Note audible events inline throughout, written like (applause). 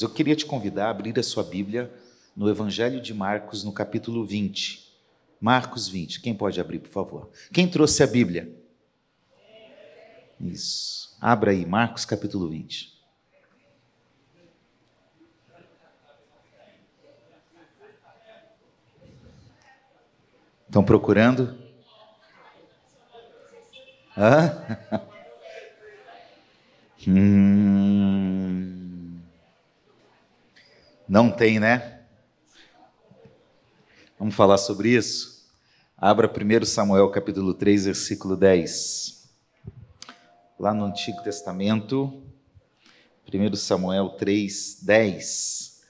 Eu queria te convidar a abrir a sua Bíblia no Evangelho de Marcos, no capítulo 20. Marcos 20. Quem pode abrir, por favor? Quem trouxe a Bíblia? Isso. Abra aí, Marcos capítulo 20. Estão procurando? Hã? (laughs) hum. Não tem, né? Vamos falar sobre isso? Abra 1 Samuel capítulo 3, versículo 10 lá no Antigo Testamento, 1 Samuel 3, 10.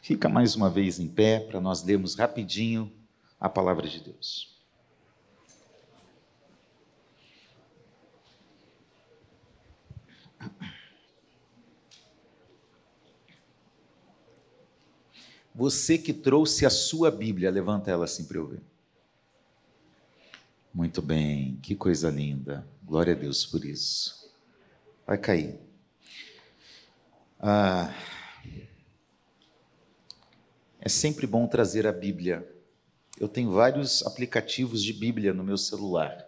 Fica mais uma vez em pé para nós lermos rapidinho a palavra de Deus. Você que trouxe a sua Bíblia, levanta ela assim para eu ver. Muito bem, que coisa linda. Glória a Deus por isso. Vai cair. Ah, é sempre bom trazer a Bíblia. Eu tenho vários aplicativos de Bíblia no meu celular,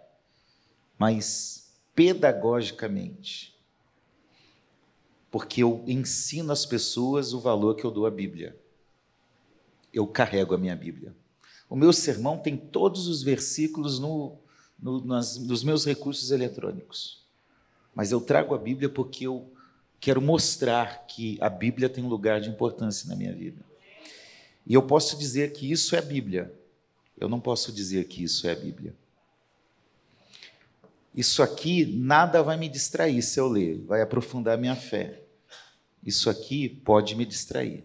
mas pedagogicamente, porque eu ensino às pessoas o valor que eu dou à Bíblia. Eu carrego a minha Bíblia. O meu sermão tem todos os versículos no, no, nas, nos meus recursos eletrônicos. Mas eu trago a Bíblia porque eu quero mostrar que a Bíblia tem um lugar de importância na minha vida. E eu posso dizer que isso é a Bíblia. Eu não posso dizer que isso é a Bíblia. Isso aqui nada vai me distrair se eu ler, vai aprofundar minha fé. Isso aqui pode me distrair.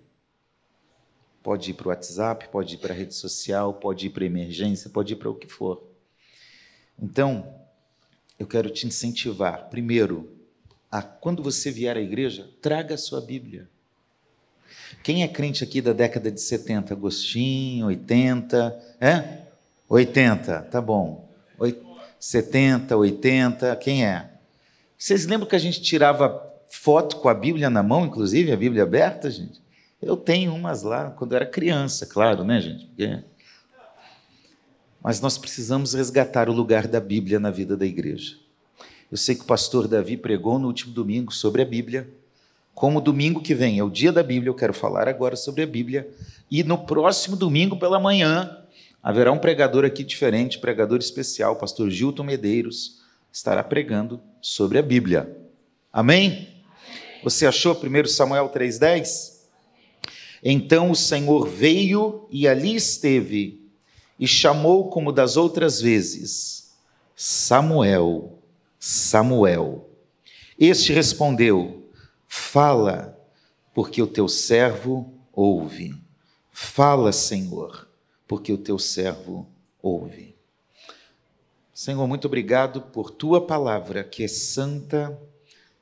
Pode ir para o WhatsApp, pode ir para a rede social, pode ir para emergência, pode ir para o que for. Então, eu quero te incentivar, primeiro, a quando você vier à igreja, traga a sua Bíblia. Quem é crente aqui da década de 70? Agostinho, 80, é? 80, tá bom. 70, 80, quem é? Vocês lembram que a gente tirava foto com a Bíblia na mão, inclusive, a Bíblia aberta, gente? Eu tenho umas lá quando eu era criança, claro, né, gente? Porque mas nós precisamos resgatar o lugar da Bíblia na vida da igreja. Eu sei que o pastor Davi pregou no último domingo sobre a Bíblia. Como domingo que vem é o dia da Bíblia, eu quero falar agora sobre a Bíblia. E no próximo domingo pela manhã haverá um pregador aqui diferente, pregador especial, o pastor Gilton Medeiros, estará pregando sobre a Bíblia. Amém? Você achou 1 Samuel 3,10? Então o Senhor veio e ali esteve e chamou como das outras vezes: Samuel, Samuel. Este respondeu: Fala, porque o teu servo ouve. Fala, Senhor, porque o teu servo ouve. Senhor, muito obrigado por tua palavra, que é santa,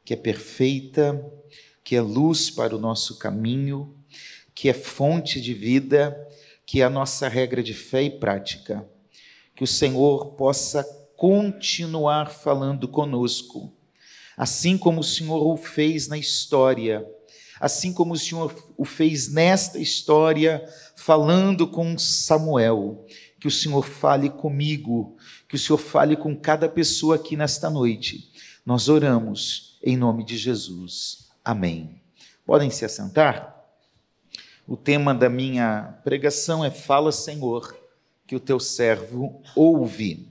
que é perfeita, que é luz para o nosso caminho, que é fonte de vida que é a nossa regra de fé e prática. Que o Senhor possa continuar falando conosco, assim como o Senhor o fez na história, assim como o Senhor o fez nesta história, falando com Samuel. Que o Senhor fale comigo, que o Senhor fale com cada pessoa aqui nesta noite. Nós oramos em nome de Jesus. Amém. Podem se assentar? O tema da minha pregação é Fala, Senhor, que o teu servo ouve.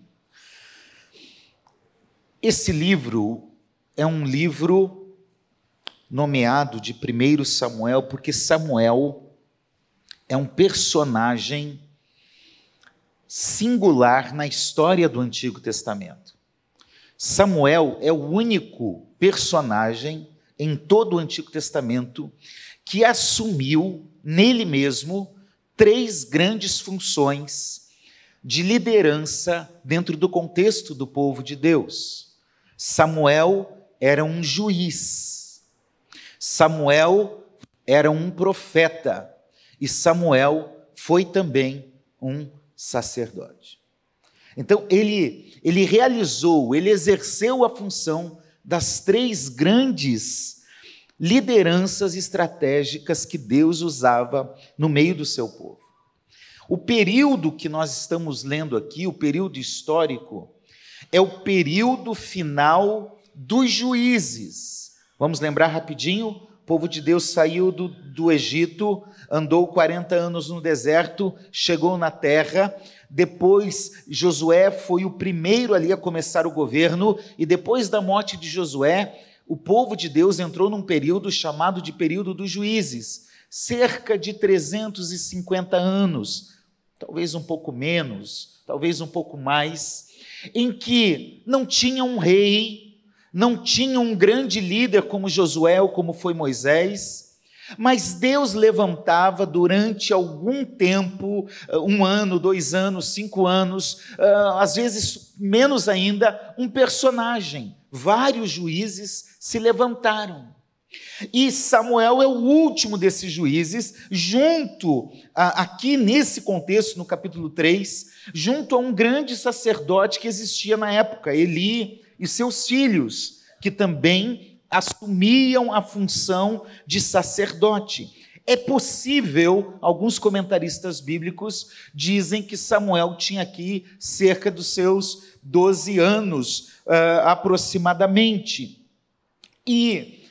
Esse livro é um livro nomeado de 1 Samuel, porque Samuel é um personagem singular na história do Antigo Testamento. Samuel é o único personagem em todo o Antigo Testamento que assumiu nele mesmo três grandes funções de liderança dentro do contexto do povo de Deus. Samuel era um juiz, Samuel era um profeta e Samuel foi também um sacerdote. Então ele ele realizou, ele exerceu a função das três grandes lideranças estratégicas que Deus usava no meio do seu povo. O período que nós estamos lendo aqui, o período histórico, é o período final dos juízes. Vamos lembrar rapidinho? O povo de Deus saiu do, do Egito, andou 40 anos no deserto, chegou na terra. Depois, Josué foi o primeiro ali a começar o governo, e depois da morte de Josué, o povo de Deus entrou num período chamado de período dos juízes, cerca de 350 anos, talvez um pouco menos, talvez um pouco mais, em que não tinha um rei, não tinha um grande líder como Josué ou como foi Moisés, mas Deus levantava durante algum tempo, um ano, dois anos, cinco anos, ah, às vezes menos ainda, um personagem. Vários juízes se levantaram. E Samuel é o último desses juízes, junto, aqui nesse contexto, no capítulo 3, junto a um grande sacerdote que existia na época, Eli e seus filhos, que também assumiam a função de sacerdote. É possível, alguns comentaristas bíblicos dizem que Samuel tinha aqui cerca dos seus 12 anos, uh, aproximadamente. E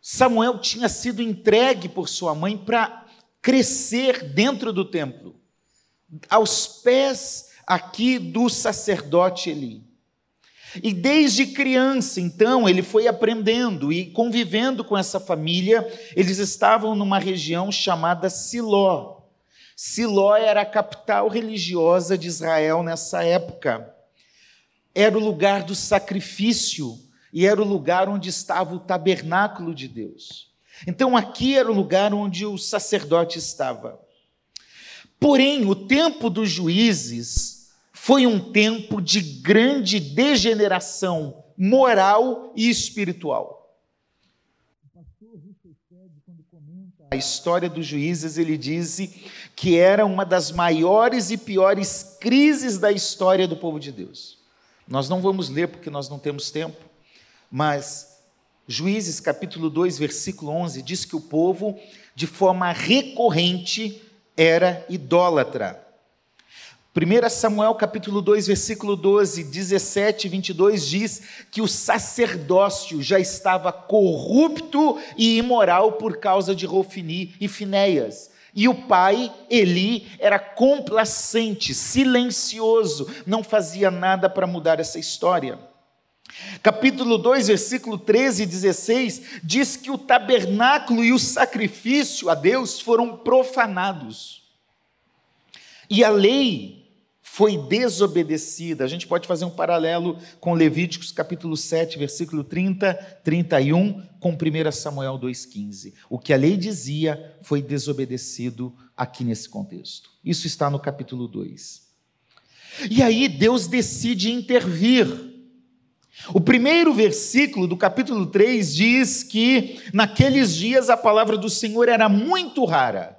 Samuel tinha sido entregue por sua mãe para crescer dentro do templo, aos pés aqui do sacerdote Eli. E desde criança, então, ele foi aprendendo e convivendo com essa família. Eles estavam numa região chamada Siló. Siló era a capital religiosa de Israel nessa época. Era o lugar do sacrifício e era o lugar onde estava o tabernáculo de Deus. Então aqui era o lugar onde o sacerdote estava. Porém, o tempo dos juízes foi um tempo de grande degeneração moral e espiritual. A história dos juízes, ele diz que era uma das maiores e piores crises da história do povo de Deus. Nós não vamos ler porque nós não temos tempo, mas Juízes capítulo 2, versículo 11 diz que o povo, de forma recorrente, era idólatra. 1 Samuel capítulo 2, versículo 12, 17 e 22 diz que o sacerdócio já estava corrupto e imoral por causa de Rofini e Finéias. E o pai, Eli, era complacente, silencioso, não fazia nada para mudar essa história. Capítulo 2, versículo 13 e 16 diz que o tabernáculo e o sacrifício a Deus foram profanados. E a lei foi desobedecida. A gente pode fazer um paralelo com Levíticos capítulo 7, versículo 30, 31, com 1 Samuel 2,15. O que a lei dizia foi desobedecido aqui nesse contexto. Isso está no capítulo 2. E aí Deus decide intervir o primeiro versículo do capítulo 3 diz que naqueles dias a palavra do Senhor era muito rara.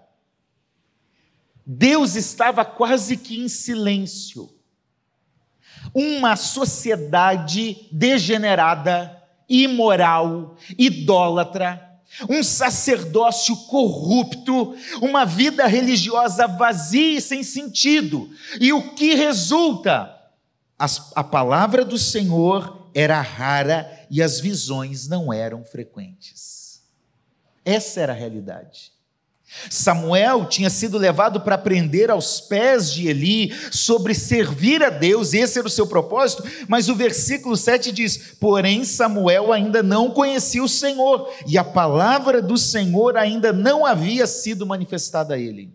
Deus estava quase que em silêncio. Uma sociedade degenerada, imoral, idólatra, um sacerdócio corrupto, uma vida religiosa vazia e sem sentido. E o que resulta? As, a palavra do Senhor era rara e as visões não eram frequentes. Essa era a realidade. Samuel tinha sido levado para aprender aos pés de Eli sobre servir a Deus, esse era o seu propósito, mas o versículo 7 diz: Porém, Samuel ainda não conhecia o Senhor, e a palavra do Senhor ainda não havia sido manifestada a ele.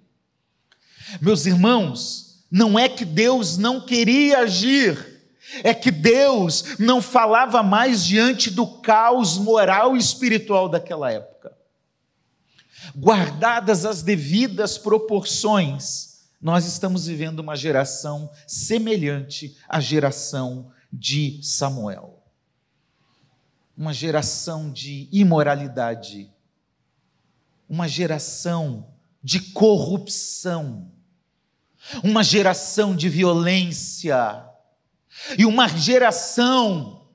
Meus irmãos, não é que Deus não queria agir, é que Deus não falava mais diante do caos moral e espiritual daquela época. Guardadas as devidas proporções, nós estamos vivendo uma geração semelhante à geração de Samuel. Uma geração de imoralidade, uma geração de corrupção, uma geração de violência, e uma geração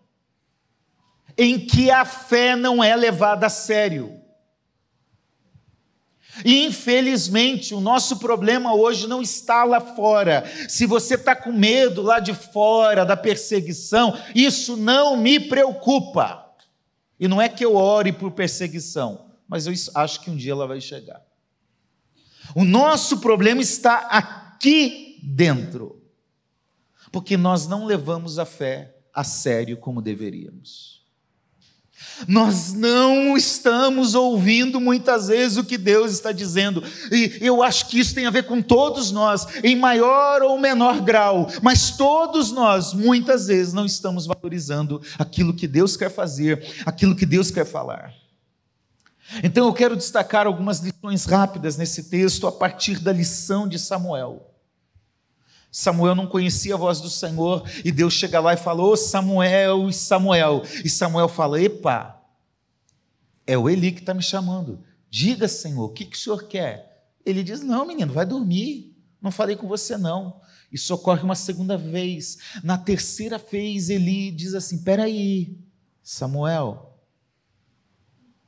em que a fé não é levada a sério. E infelizmente o nosso problema hoje não está lá fora. Se você está com medo lá de fora da perseguição, isso não me preocupa. E não é que eu ore por perseguição, mas eu acho que um dia ela vai chegar. O nosso problema está aqui dentro, porque nós não levamos a fé a sério como deveríamos. Nós não estamos ouvindo muitas vezes o que Deus está dizendo, e eu acho que isso tem a ver com todos nós, em maior ou menor grau, mas todos nós, muitas vezes, não estamos valorizando aquilo que Deus quer fazer, aquilo que Deus quer falar. Então eu quero destacar algumas lições rápidas nesse texto a partir da lição de Samuel. Samuel não conhecia a voz do Senhor e Deus chega lá e falou: Samuel, Samuel. E Samuel fala: Epa, é o Eli que está me chamando. Diga, Senhor, o que, que o senhor quer? Ele diz: Não, menino, vai dormir. Não falei com você, não. Isso ocorre uma segunda vez. Na terceira vez, Eli diz assim: Peraí, Samuel,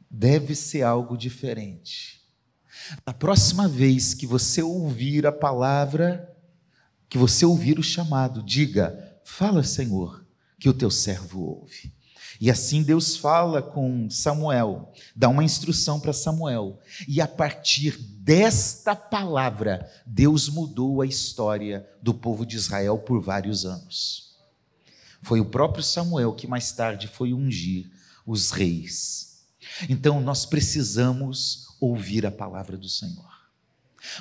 deve ser algo diferente. A próxima vez que você ouvir a palavra que você ouvir o chamado, diga: Fala, Senhor, que o teu servo ouve. E assim Deus fala com Samuel, dá uma instrução para Samuel, e a partir desta palavra, Deus mudou a história do povo de Israel por vários anos. Foi o próprio Samuel que mais tarde foi ungir os reis. Então nós precisamos ouvir a palavra do Senhor.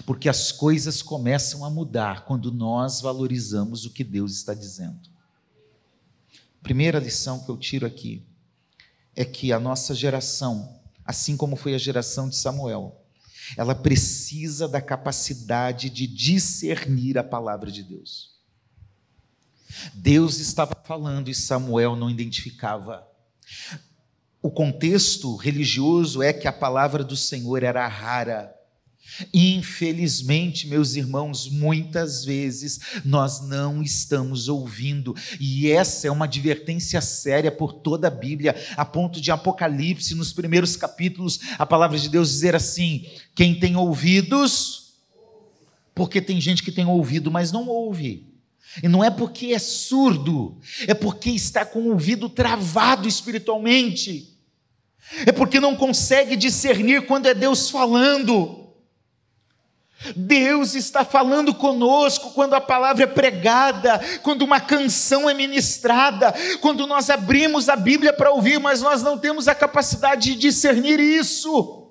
Porque as coisas começam a mudar quando nós valorizamos o que Deus está dizendo. Primeira lição que eu tiro aqui é que a nossa geração, assim como foi a geração de Samuel, ela precisa da capacidade de discernir a palavra de Deus. Deus estava falando e Samuel não identificava. O contexto religioso é que a palavra do Senhor era rara Infelizmente, meus irmãos, muitas vezes nós não estamos ouvindo, e essa é uma advertência séria por toda a Bíblia, a ponto de Apocalipse, nos primeiros capítulos, a palavra de Deus dizer assim: quem tem ouvidos, porque tem gente que tem ouvido, mas não ouve. E não é porque é surdo, é porque está com o ouvido travado espiritualmente, é porque não consegue discernir quando é Deus falando. Deus está falando conosco quando a palavra é pregada, quando uma canção é ministrada, quando nós abrimos a Bíblia para ouvir, mas nós não temos a capacidade de discernir isso.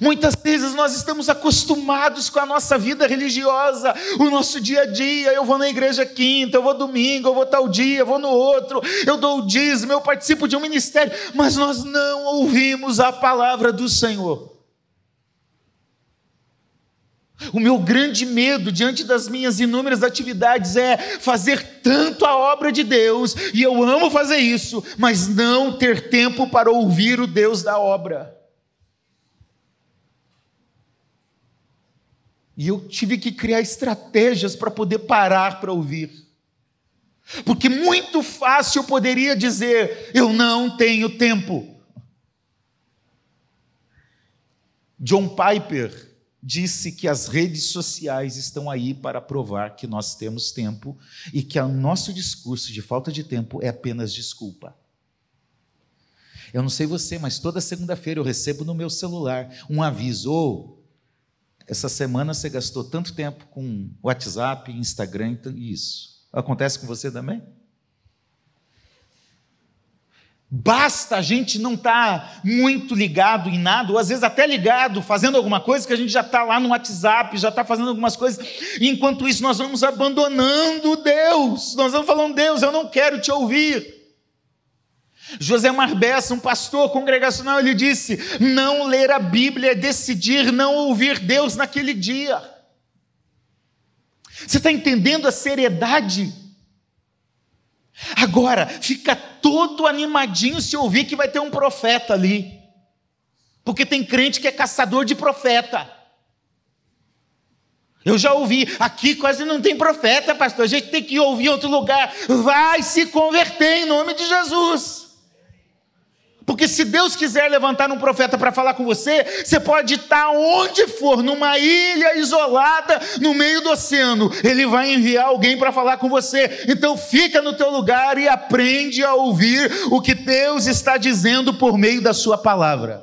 Muitas vezes nós estamos acostumados com a nossa vida religiosa, o nosso dia a dia. Eu vou na igreja quinta, eu vou domingo, eu vou tal dia, eu vou no outro, eu dou o dízimo, eu participo de um ministério, mas nós não ouvimos a palavra do Senhor. O meu grande medo diante das minhas inúmeras atividades é fazer tanto a obra de Deus, e eu amo fazer isso, mas não ter tempo para ouvir o Deus da obra. E eu tive que criar estratégias para poder parar para ouvir. Porque muito fácil eu poderia dizer: eu não tenho tempo. John Piper, disse que as redes sociais estão aí para provar que nós temos tempo e que o nosso discurso de falta de tempo é apenas desculpa. Eu não sei você, mas toda segunda-feira eu recebo no meu celular um aviso: oh, essa semana você gastou tanto tempo com WhatsApp, Instagram e isso. Acontece com você também? Basta a gente não estar tá muito ligado em nada, ou às vezes até ligado, fazendo alguma coisa, que a gente já está lá no WhatsApp, já está fazendo algumas coisas, e enquanto isso nós vamos abandonando Deus, nós vamos falando, Deus, eu não quero te ouvir. José Marbessa, um pastor congregacional, ele disse: não ler a Bíblia é decidir não ouvir Deus naquele dia. Você está entendendo a seriedade? Agora, fica todo animadinho se ouvir que vai ter um profeta ali. Porque tem crente que é caçador de profeta. Eu já ouvi, aqui quase não tem profeta, pastor. A gente tem que ouvir em outro lugar. Vai se converter em nome de Jesus. Porque se Deus quiser levantar um profeta para falar com você, você pode estar onde for, numa ilha isolada, no meio do oceano. Ele vai enviar alguém para falar com você. Então fica no teu lugar e aprende a ouvir o que Deus está dizendo por meio da sua palavra.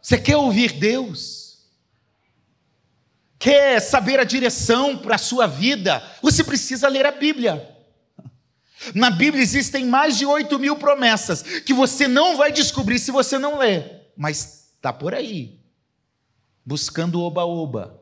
Você quer ouvir Deus? Quer saber a direção para a sua vida? Você precisa ler a Bíblia. Na Bíblia existem mais de 8 mil promessas que você não vai descobrir se você não ler, mas está por aí, buscando oba-oba.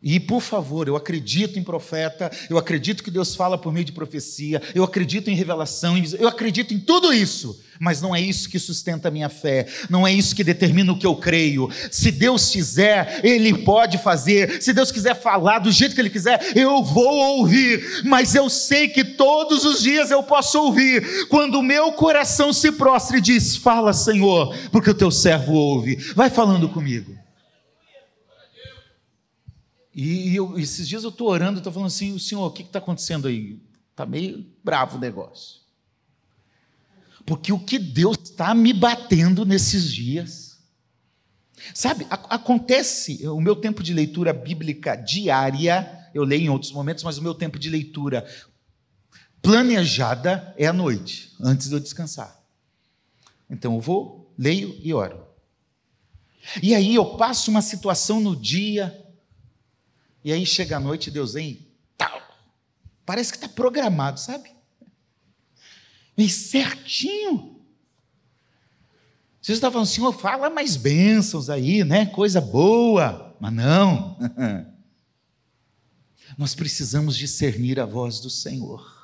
E por favor, eu acredito em profeta, eu acredito que Deus fala por meio de profecia, eu acredito em revelação, eu acredito em tudo isso, mas não é isso que sustenta a minha fé, não é isso que determina o que eu creio. Se Deus quiser, Ele pode fazer, se Deus quiser falar do jeito que Ele quiser, eu vou ouvir, mas eu sei que todos os dias eu posso ouvir, quando o meu coração se prostra e diz: Fala, Senhor, porque o teu servo ouve, vai falando comigo. E, eu, esses dias eu estou orando, estou falando assim, o senhor, o que está acontecendo aí? Está meio bravo o negócio. Porque o que Deus está me batendo nesses dias. Sabe, acontece, o meu tempo de leitura bíblica diária, eu leio em outros momentos, mas o meu tempo de leitura planejada é à noite, antes de eu descansar. Então eu vou, leio e oro. E aí eu passo uma situação no dia, e aí chega a noite, Deus vem, tal. Parece que está programado, sabe? Vem certinho. Você está falando, Senhor, fala mais bênçãos aí, né? Coisa boa. Mas não. (laughs) Nós precisamos discernir a voz do Senhor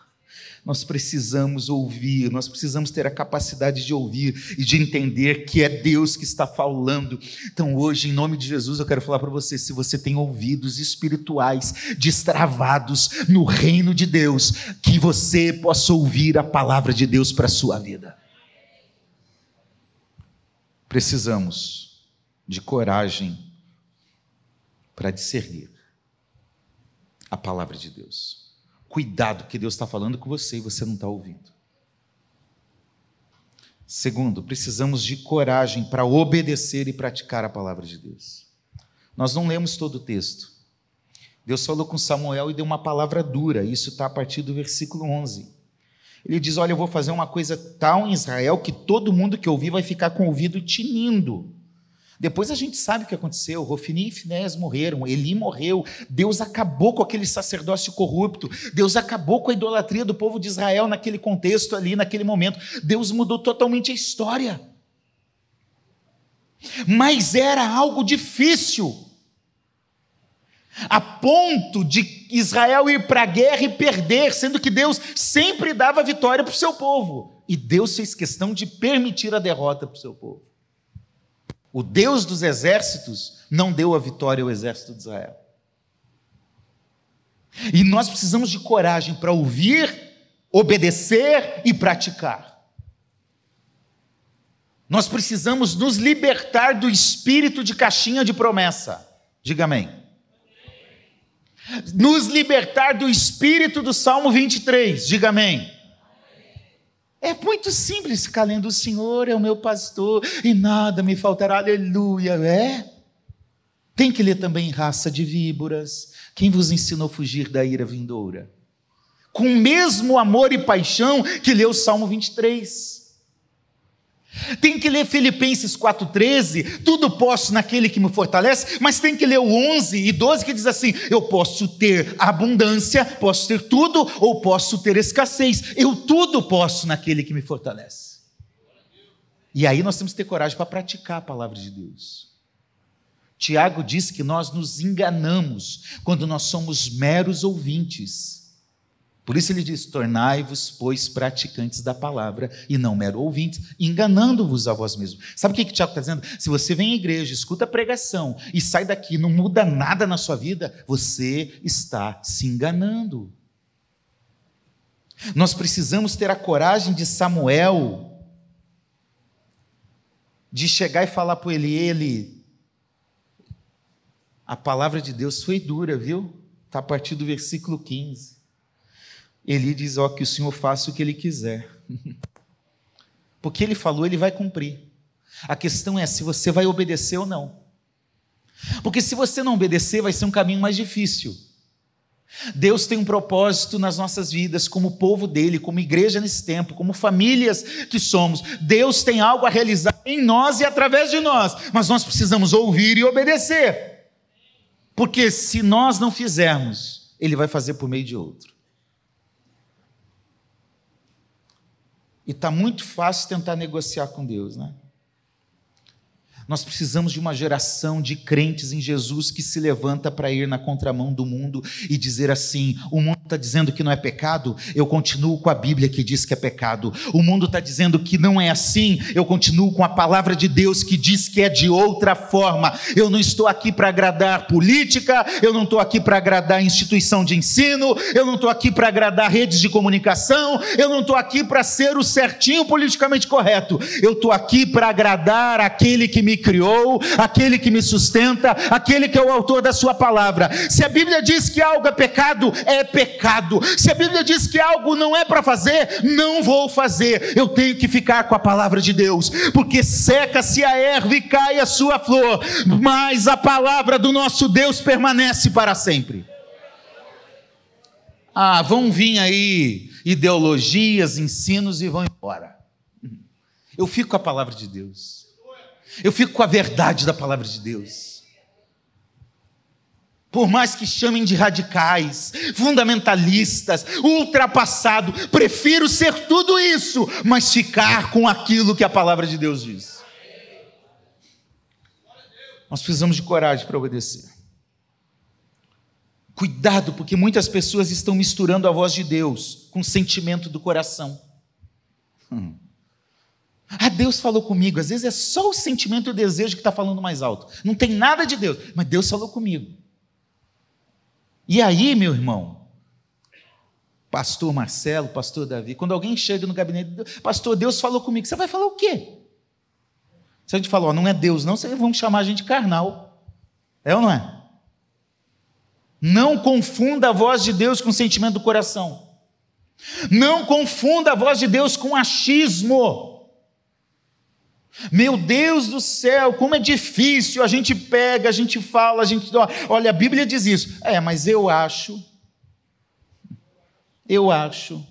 nós precisamos ouvir, nós precisamos ter a capacidade de ouvir e de entender que é Deus que está falando. Então, hoje, em nome de Jesus, eu quero falar para você: se você tem ouvidos espirituais destravados no reino de Deus, que você possa ouvir a palavra de Deus para a sua vida. Precisamos de coragem para discernir a palavra de Deus. Cuidado, que Deus está falando com você e você não está ouvindo. Segundo, precisamos de coragem para obedecer e praticar a palavra de Deus. Nós não lemos todo o texto. Deus falou com Samuel e deu uma palavra dura, isso está a partir do versículo 11. Ele diz: Olha, eu vou fazer uma coisa tal em Israel que todo mundo que ouvir vai ficar com o ouvido tinindo. Depois a gente sabe o que aconteceu. Rofini e Finés morreram, Eli morreu. Deus acabou com aquele sacerdócio corrupto. Deus acabou com a idolatria do povo de Israel naquele contexto ali, naquele momento. Deus mudou totalmente a história. Mas era algo difícil. A ponto de Israel ir para a guerra e perder, sendo que Deus sempre dava vitória para o seu povo. E Deus fez questão de permitir a derrota para o seu povo. O Deus dos exércitos não deu a vitória ao exército de Israel. E nós precisamos de coragem para ouvir, obedecer e praticar. Nós precisamos nos libertar do espírito de caixinha de promessa. Diga amém. Nos libertar do espírito do Salmo 23. Diga amém. É muito simples ficar lendo: O Senhor é o meu pastor e nada me faltará, aleluia. É? Tem que ler também raça de víboras. Quem vos ensinou a fugir da ira vindoura? Com o mesmo amor e paixão que leu o Salmo 23. Tem que ler Filipenses 4,13, tudo posso naquele que me fortalece, mas tem que ler o 11 e 12 que diz assim: eu posso ter abundância, posso ter tudo, ou posso ter escassez, eu tudo posso naquele que me fortalece. E aí nós temos que ter coragem para praticar a palavra de Deus. Tiago diz que nós nos enganamos quando nós somos meros ouvintes por isso ele diz: Tornai-vos, pois, praticantes da palavra e não mero ouvintes, enganando-vos a vós mesmos. Sabe o que, que Tiago está dizendo? Se você vem à igreja, escuta a pregação e sai daqui não muda nada na sua vida, você está se enganando. Nós precisamos ter a coragem de Samuel, de chegar e falar para ele: ele, a palavra de Deus foi dura, viu? Está a partir do versículo 15. Eli diz: Ó, que o Senhor faça o que ele quiser. (laughs) Porque ele falou, ele vai cumprir. A questão é se você vai obedecer ou não. Porque se você não obedecer, vai ser um caminho mais difícil. Deus tem um propósito nas nossas vidas, como povo dele, como igreja nesse tempo, como famílias que somos. Deus tem algo a realizar em nós e através de nós, mas nós precisamos ouvir e obedecer. Porque se nós não fizermos, ele vai fazer por meio de outro. E está muito fácil tentar negociar com Deus, né? Nós precisamos de uma geração de crentes em Jesus que se levanta para ir na contramão do mundo e dizer assim: o mundo está dizendo que não é pecado, eu continuo com a Bíblia que diz que é pecado. O mundo está dizendo que não é assim, eu continuo com a palavra de Deus que diz que é de outra forma. Eu não estou aqui para agradar política, eu não estou aqui para agradar instituição de ensino, eu não estou aqui para agradar redes de comunicação, eu não estou aqui para ser o certinho politicamente correto. Eu estou aqui para agradar aquele que me me criou, aquele que me sustenta, aquele que é o autor da sua palavra. Se a Bíblia diz que algo é pecado, é pecado. Se a Bíblia diz que algo não é para fazer, não vou fazer. Eu tenho que ficar com a palavra de Deus, porque seca-se a erva e cai a sua flor, mas a palavra do nosso Deus permanece para sempre. Ah, vão vir aí ideologias, ensinos e vão embora. Eu fico com a palavra de Deus. Eu fico com a verdade da palavra de Deus. Por mais que chamem de radicais, fundamentalistas, ultrapassado, prefiro ser tudo isso, mas ficar com aquilo que a palavra de Deus diz. Nós precisamos de coragem para obedecer. Cuidado, porque muitas pessoas estão misturando a voz de Deus com o sentimento do coração. Hum. Ah, Deus falou comigo. Às vezes é só o sentimento e o desejo que está falando mais alto. Não tem nada de Deus, mas Deus falou comigo. E aí, meu irmão, pastor Marcelo, pastor Davi, quando alguém chega no gabinete, pastor, Deus falou comigo, você vai falar o quê? Se a gente falar, não é Deus, não, vocês vão chamar a gente carnal. É ou não é? Não confunda a voz de Deus com o sentimento do coração. Não confunda a voz de Deus com achismo. Meu Deus do céu, como é difícil, a gente pega, a gente fala, a gente. Olha, a Bíblia diz isso. É, mas eu acho. Eu acho.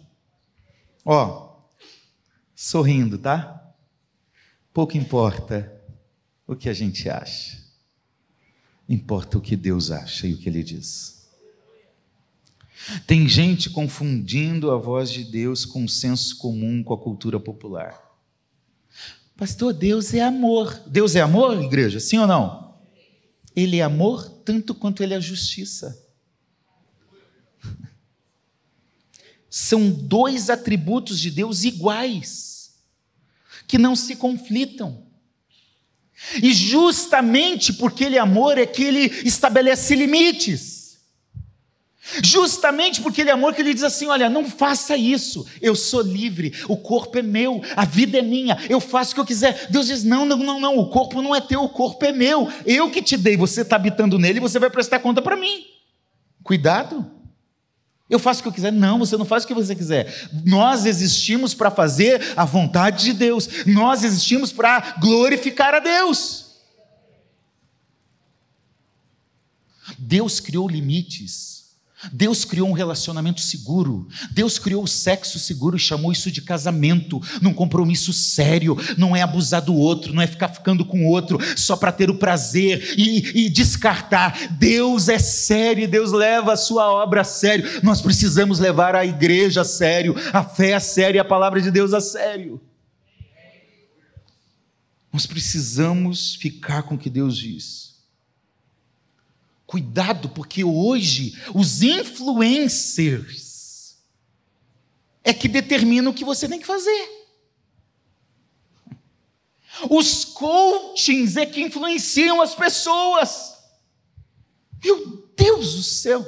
Ó, sorrindo, tá? Pouco importa o que a gente acha. Importa o que Deus acha e o que Ele diz. Tem gente confundindo a voz de Deus com o senso comum, com a cultura popular. Pastor, Deus é amor. Deus é amor, igreja? Sim ou não? Ele é amor tanto quanto ele é justiça. São dois atributos de Deus iguais, que não se conflitam. E justamente porque ele é amor é que ele estabelece limites. Justamente porque ele é amor, que ele diz assim: olha, não faça isso, eu sou livre, o corpo é meu, a vida é minha, eu faço o que eu quiser. Deus diz: não, não, não, não, o corpo não é teu, o corpo é meu, eu que te dei, você está habitando nele, você vai prestar conta para mim. Cuidado. Eu faço o que eu quiser. Não, você não faz o que você quiser. Nós existimos para fazer a vontade de Deus, nós existimos para glorificar a Deus. Deus criou limites Deus criou um relacionamento seguro. Deus criou o sexo seguro e chamou isso de casamento, num compromisso sério. Não é abusar do outro, não é ficar ficando com o outro só para ter o prazer e, e, descartar. Deus é sério, Deus leva a sua obra a sério. Nós precisamos levar a igreja a sério, a fé a sério e a palavra de Deus a sério. Nós precisamos ficar com o que Deus diz. Cuidado, porque hoje os influencers é que determinam o que você tem que fazer. Os coachings é que influenciam as pessoas. Meu Deus do céu!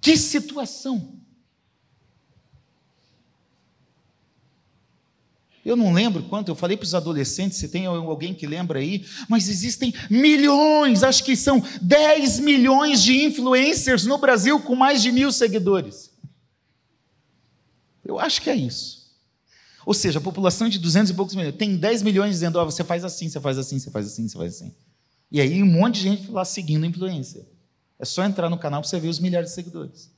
Que situação! Eu não lembro quanto, eu falei para os adolescentes, se tem alguém que lembra aí, mas existem milhões, acho que são 10 milhões de influencers no Brasil com mais de mil seguidores. Eu acho que é isso. Ou seja, a população de 200 e poucos milhões tem 10 milhões dizendo: oh, você faz assim, você faz assim, você faz assim, você faz assim. E aí um monte de gente lá seguindo a influência. É só entrar no canal para você ver os milhares de seguidores.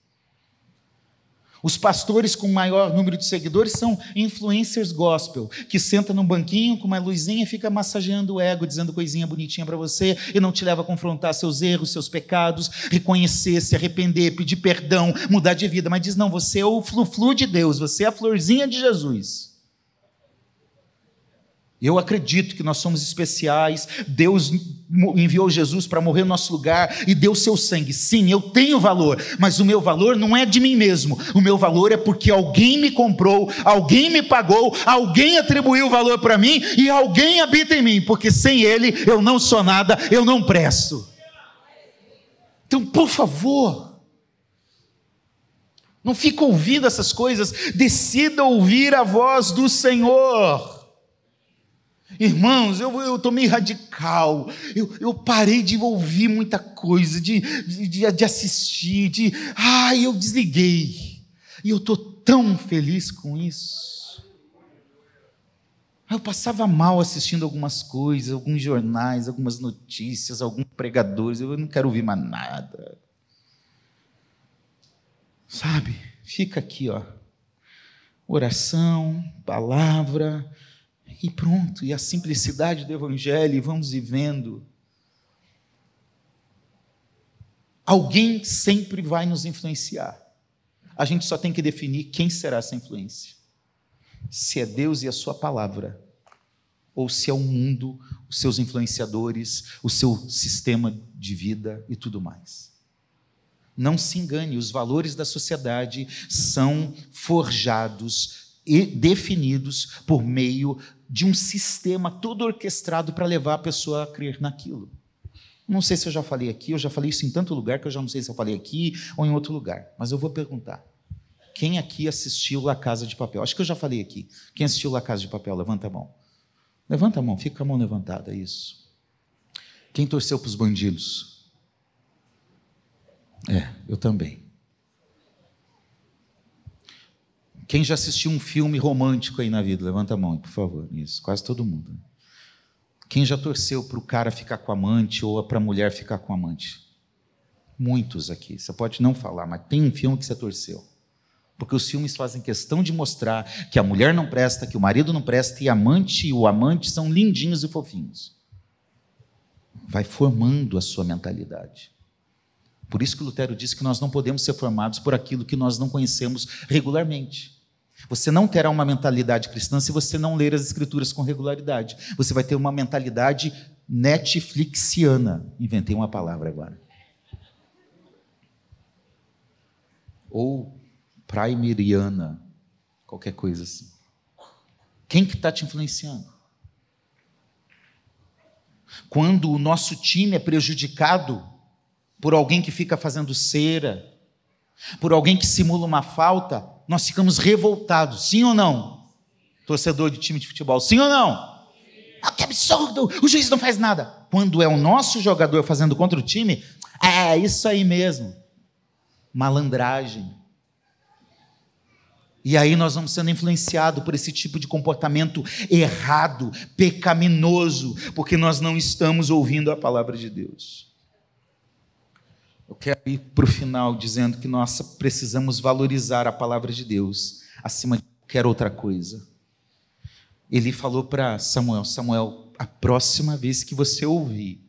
Os pastores com maior número de seguidores são influencers gospel, que senta num banquinho com uma luzinha e fica massageando o ego, dizendo coisinha bonitinha para você e não te leva a confrontar seus erros, seus pecados, reconhecer, se arrepender, pedir perdão, mudar de vida, mas diz: não, você é o flu-flu de Deus, você é a florzinha de Jesus. Eu acredito que nós somos especiais. Deus enviou Jesus para morrer no nosso lugar e deu seu sangue. Sim, eu tenho valor, mas o meu valor não é de mim mesmo. O meu valor é porque alguém me comprou, alguém me pagou, alguém atribuiu valor para mim e alguém habita em mim, porque sem ele eu não sou nada, eu não presto. Então, por favor, não fique ouvindo essas coisas, decida ouvir a voz do Senhor. Irmãos, eu, eu tomei radical, eu, eu parei de ouvir muita coisa, de, de, de assistir, de. Ai, eu desliguei. E eu estou tão feliz com isso. Eu passava mal assistindo algumas coisas, alguns jornais, algumas notícias, alguns pregadores, eu não quero ouvir mais nada. Sabe? Fica aqui, ó. Oração, palavra, e pronto, e a simplicidade do Evangelho, e vamos vivendo. Alguém sempre vai nos influenciar. A gente só tem que definir quem será essa influência. Se é Deus e a Sua palavra, ou se é o mundo, os seus influenciadores, o seu sistema de vida e tudo mais. Não se engane, os valores da sociedade são forjados definidos por meio de um sistema todo orquestrado para levar a pessoa a crer naquilo. Não sei se eu já falei aqui, eu já falei isso em tanto lugar que eu já não sei se eu falei aqui ou em outro lugar, mas eu vou perguntar. Quem aqui assistiu La Casa de Papel? Acho que eu já falei aqui. Quem assistiu La Casa de Papel? Levanta a mão. Levanta a mão, fica a mão levantada, isso. Quem torceu para os bandidos? É, eu também. Quem já assistiu um filme romântico aí na vida? Levanta a mão, por favor. Isso, quase todo mundo. Quem já torceu para o cara ficar com a amante ou para a mulher ficar com a amante? Muitos aqui. Você pode não falar, mas tem um filme que você torceu. Porque os filmes fazem questão de mostrar que a mulher não presta, que o marido não presta e a amante e o amante são lindinhos e fofinhos. Vai formando a sua mentalidade. Por isso que Lutero disse que nós não podemos ser formados por aquilo que nós não conhecemos regularmente. Você não terá uma mentalidade cristã se você não ler as Escrituras com regularidade. Você vai ter uma mentalidade Netflixiana. Inventei uma palavra agora. Ou primeriana, qualquer coisa assim. Quem que está te influenciando? Quando o nosso time é prejudicado por alguém que fica fazendo cera, por alguém que simula uma falta, nós ficamos revoltados, sim ou não? Torcedor de time de futebol, sim ou não? Ah, que absurdo! O juiz não faz nada. Quando é o nosso jogador fazendo contra o time, é isso aí mesmo. Malandragem. E aí nós vamos sendo influenciados por esse tipo de comportamento errado, pecaminoso, porque nós não estamos ouvindo a palavra de Deus. Eu quero ir para o final dizendo que nós precisamos valorizar a palavra de Deus acima de qualquer outra coisa. Ele falou para Samuel: Samuel, a próxima vez que você ouvir,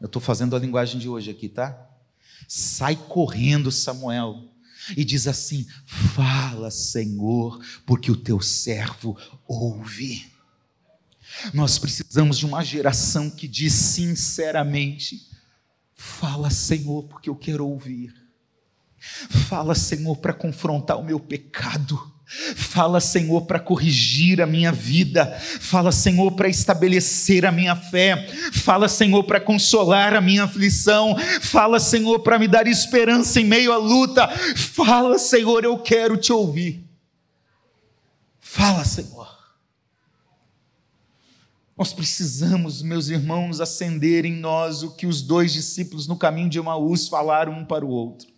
eu estou fazendo a linguagem de hoje aqui, tá? Sai correndo, Samuel, e diz assim: Fala, Senhor, porque o teu servo ouve. Nós precisamos de uma geração que diz sinceramente: Fala, Senhor, porque eu quero ouvir. Fala, Senhor, para confrontar o meu pecado. Fala, Senhor, para corrigir a minha vida. Fala, Senhor, para estabelecer a minha fé. Fala, Senhor, para consolar a minha aflição. Fala, Senhor, para me dar esperança em meio à luta. Fala, Senhor, eu quero te ouvir. Fala, Senhor. Nós precisamos, meus irmãos, acender em nós o que os dois discípulos no caminho de Emaús falaram um para o outro.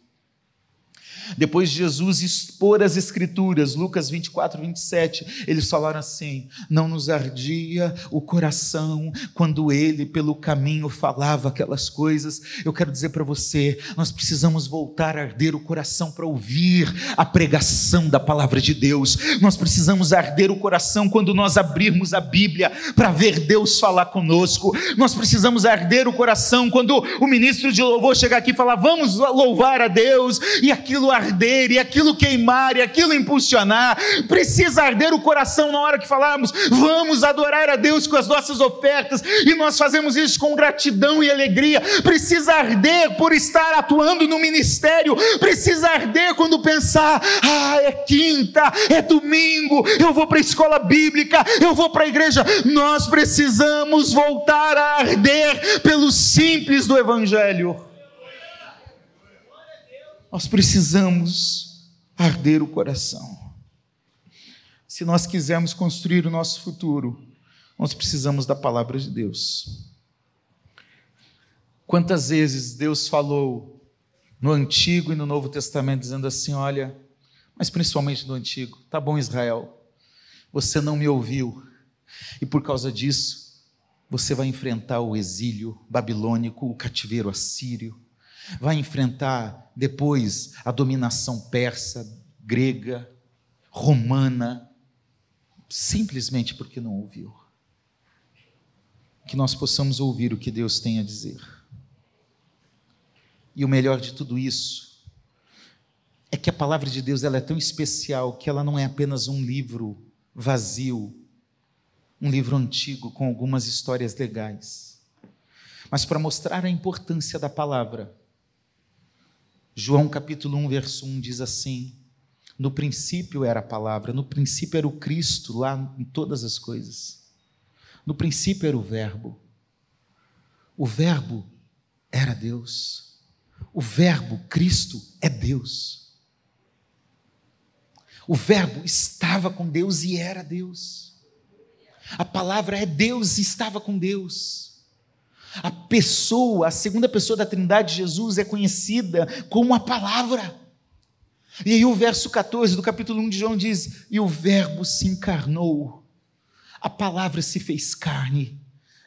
Depois de Jesus expor as Escrituras, Lucas 24, 27, eles falaram assim: Não nos ardia o coração quando ele, pelo caminho, falava aquelas coisas. Eu quero dizer para você: nós precisamos voltar a arder o coração para ouvir a pregação da palavra de Deus. Nós precisamos arder o coração quando nós abrirmos a Bíblia para ver Deus falar conosco. Nós precisamos arder o coração quando o ministro de louvor chegar aqui e falar: Vamos louvar a Deus, e aquilo arder, e aquilo queimar, e aquilo impulsionar. Precisa arder o coração na hora que falarmos: Vamos adorar a Deus com as nossas ofertas, e nós fazemos isso com gratidão e alegria. Precisa arder por estar atuando no ministério, precisa arder quando pensar: Ah, é quinta, é domingo, eu vou para a escola bíblica, eu vou para a igreja. Nós precisamos voltar a arder pelo simples do Evangelho. Nós precisamos arder o coração. Se nós quisermos construir o nosso futuro, nós precisamos da palavra de Deus. Quantas vezes Deus falou no Antigo e no Novo Testamento, dizendo assim: olha, mas principalmente no Antigo, tá bom, Israel, você não me ouviu, e por causa disso, você vai enfrentar o exílio babilônico, o cativeiro assírio, vai enfrentar depois a dominação persa, grega, romana, simplesmente porque não ouviu. Que nós possamos ouvir o que Deus tem a dizer. E o melhor de tudo isso é que a palavra de Deus ela é tão especial que ela não é apenas um livro vazio, um livro antigo com algumas histórias legais. Mas para mostrar a importância da palavra, João capítulo 1, verso 1 diz assim: No princípio era a palavra, no princípio era o Cristo lá em todas as coisas. No princípio era o Verbo. O Verbo era Deus. O Verbo, Cristo, é Deus. O Verbo estava com Deus e era Deus. A palavra é Deus e estava com Deus. A pessoa, a segunda pessoa da Trindade, Jesus, é conhecida como a palavra. E aí o verso 14 do capítulo 1 de João diz: E o Verbo se encarnou, a palavra se fez carne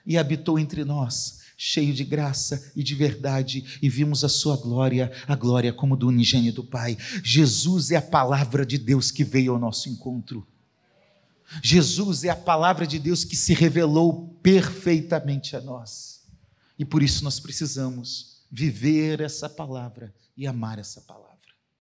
e habitou entre nós, cheio de graça e de verdade, e vimos a sua glória, a glória como do unigênito Pai. Jesus é a palavra de Deus que veio ao nosso encontro. Jesus é a palavra de Deus que se revelou perfeitamente a nós. E por isso nós precisamos viver essa palavra e amar essa palavra.